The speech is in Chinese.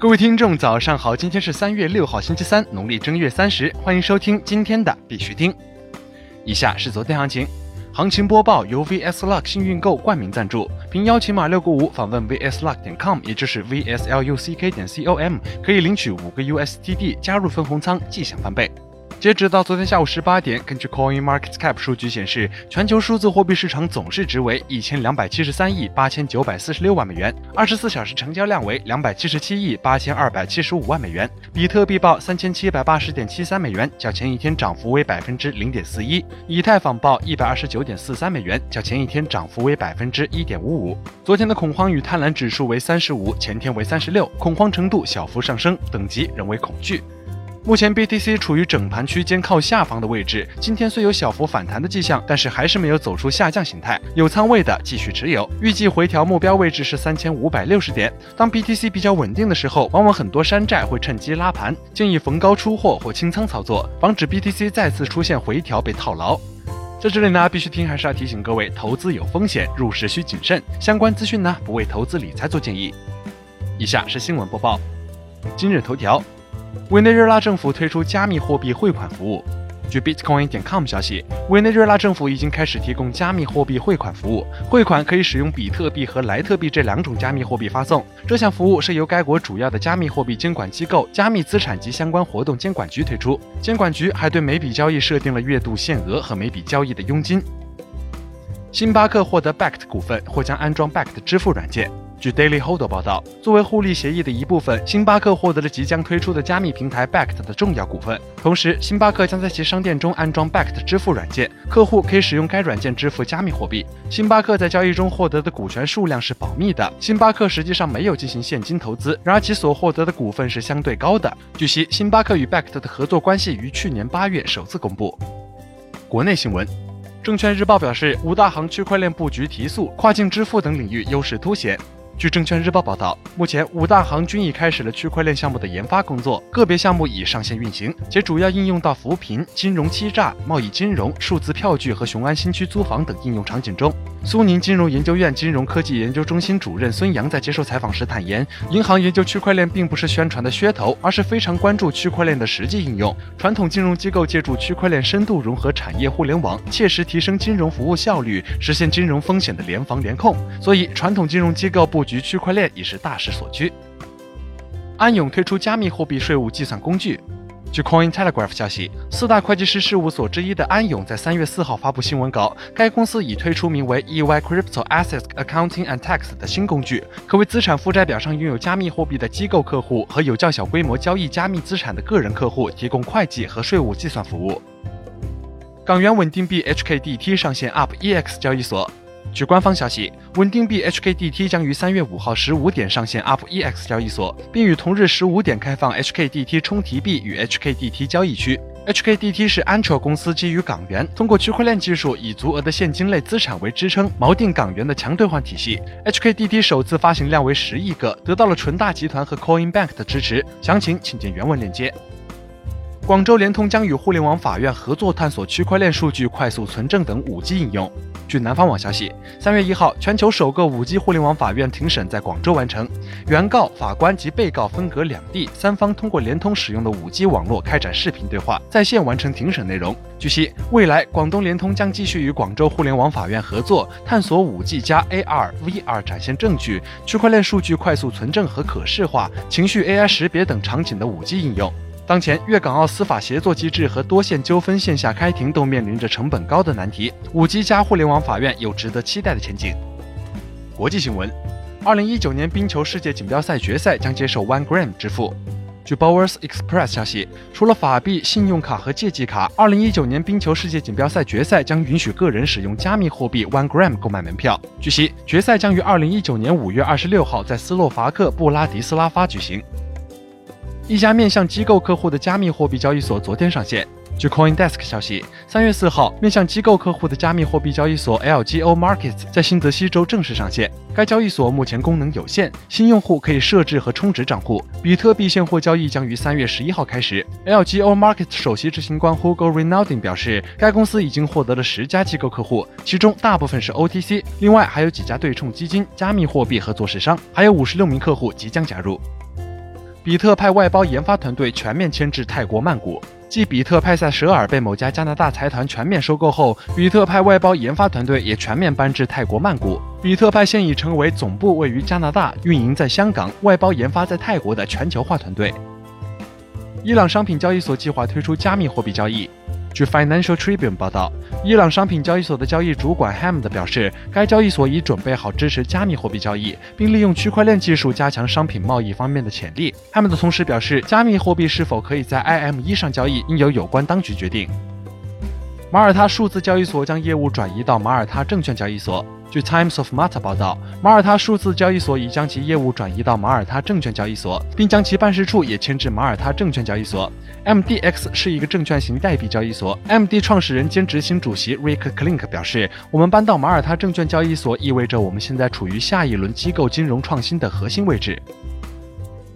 各位听众，早上好！今天是三月六号，星期三，农历正月三十，欢迎收听今天的必须听。以下是昨天行情，行情播报由 VS Luck 幸运购冠名赞助，凭邀请码六个五访问 VSLuck 点 com，也就是 VSLUCK 点 com，可以领取五个 USDT 加入分红仓，即享翻倍。截止到昨天下午十八点，根据 Coin Market Cap 数据显示，全球数字货币市场总市值为一千两百七十三亿八千九百四十六万美元，二十四小时成交量为两百七十七亿八千二百七十五万美元。比特币报三千七百八十点七三美元，较前一天涨幅为百分之零点四一；以太坊报一百二十九点四三美元，较前一天涨幅为百分之一点五五。昨天的恐慌与贪婪指数为三十五，前天为三十六，恐慌程度小幅上升，等级仍为恐惧。目前 BTC 处于整盘区间靠下方的位置，今天虽有小幅反弹的迹象，但是还是没有走出下降形态。有仓位的继续持有，预计回调目标位置是三千五百六十点。当 BTC 比较稳定的时候，往往很多山寨会趁机拉盘，建议逢高出货或清仓操作，防止 BTC 再次出现回调被套牢。在这里呢，必须听还是要提醒各位，投资有风险，入市需谨慎。相关资讯呢，不为投资理财做建议。以下是新闻播报，今日头条。委内瑞拉政府推出加密货币汇款服务。据 Bitcoin 点 com 消息，委内瑞拉政府已经开始提供加密货币汇款服务。汇款可以使用比特币和莱特币这两种加密货币发送。这项服务是由该国主要的加密货币监管机构——加密资产及相关活动监管局推出。监管局还对每笔交易设定了月度限额和每笔交易的佣金。星巴克获得 Backed 股份，或将安装 Backed 支付软件。据 Daily Hold 报道，作为互利协议的一部分，星巴克获得了即将推出的加密平台 Backed 的重要股份。同时，星巴克将在其商店中安装 Backed 支付软件，客户可以使用该软件支付加密货币。星巴克在交易中获得的股权数量是保密的，星巴克实际上没有进行现金投资，然而其所获得的股份是相对高的。据悉，星巴克与 Backed 的合作关系于去年八月首次公布。国内新闻，证券日报表示，五大行区块链布局提速，跨境支付等领域优势凸显。据证券日报报道，目前五大行均已开始了区块链项目的研发工作，个别项目已上线运行，且主要应用到扶贫、金融欺诈、贸易金融、数字票据和雄安新区租房等应用场景中。苏宁金融研究院金融科技研究中心主任孙杨在接受采访时坦言，银行研究区块链并不是宣传的噱头，而是非常关注区块链的实际应用。传统金融机构借助区块链深度融合产业互联网，切实提升金融服务效率，实现金融风险的联防联控。所以，传统金融机构布局区块链已是大势所趋。安永推出加密货币税务计算工具。据 Coin Telegraph 消息，四大会计师事务所之一的安永在三月四号发布新闻稿，该公司已推出名为 EY Crypto Assets Accounting and Tax 的新工具，可为资产负债表上拥有加密货币的机构客户和有较小规模交易加密资产的个人客户提供会计和税务计算服务。港元稳定币 HKDT 上线 UpEX 交易所。据官方消息，稳定币 HKDT 将于三月五号十五点上线 UpEX 交易所，并于同日十五点开放 HKDT 充提币与 HKDT 交易区。HKDT 是 Antro 公司基于港元，通过区块链技术以足额的现金类资产为支撑，锚定港元的强兑换体系。HKDT 首次发行量为十亿个，得到了纯大集团和 Coinbank 的支持。详情请见原文链接。广州联通将与互联网法院合作，探索区块链数据快速存证等 5G 应用。据南方网消息，三月一号，全球首个五 G 互联网法院庭审在广州完成，原告、法官及被告分隔两地，三方通过联通使用的五 G 网络开展视频对话，在线完成庭审内容。据悉，未来广东联通将继续与广州互联网法院合作，探索五 G 加 AR、VR 展现证据、区块链数据快速存证和可视化、情绪 AI 识别等场景的五 G 应用。当前，粤港澳司法协作机制和多线纠纷线下开庭都面临着成本高的难题。五 G 加互联网法院有值得期待的前景。国际新闻：二零一九年冰球世界锦标赛决赛将接受 One Gram 支付。据 Bowers Express 消息，除了法币、信用卡和借记卡，二零一九年冰球世界锦标赛决赛将允许个人使用加密货币 One Gram 购买门票。据悉，决赛将于二零一九年五月二十六号在斯洛伐克布拉迪斯拉发举行。一家面向机构客户的加密货币交易所昨天上线。据 CoinDesk 消息，三月四号，面向机构客户的加密货币交易所 LGO Markets 在新泽西州正式上线。该交易所目前功能有限，新用户可以设置和充值账户。比特币现货交易将于三月十一号开始。LGO Markets 首席执行官 Hugo Rinaldi 表示，该公司已经获得了十家机构客户，其中大部分是 OTC，另外还有几家对冲基金、加密货币和做市商，还有五十六名客户即将加入。比特派外包研发团队全面迁至泰国曼谷。继比特派塞舍尔被某家加拿大财团全面收购后，比特派外包研发团队也全面搬至泰国曼谷。比特派现已成为总部位于加拿大、运营在香港、外包研发在泰国的全球化团队。伊朗商品交易所计划推出加密货币交易。据 Financial Tribune 报道，伊朗商品交易所的交易主管 Hamd 表示，该交易所已准备好支持加密货币交易，并利用区块链技术加强商品贸易方面的潜力。Hamd 同时表示，加密货币是否可以在 IM1 上交易，应由有关当局决定。马耳他数字交易所将业务转移到马耳他证券交易所。据 Times of Malta 报道，马耳他数字交易所已将其业务转移到马耳他证券交易所，并将其办事处也迁至马耳他证券交易所。MDX 是一个证券型代币交易所。MD 创始人兼执行主席 Rick Klink 表示：“我们搬到马耳他证券交易所，意味着我们现在处于下一轮机构金融创新的核心位置。”